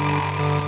Música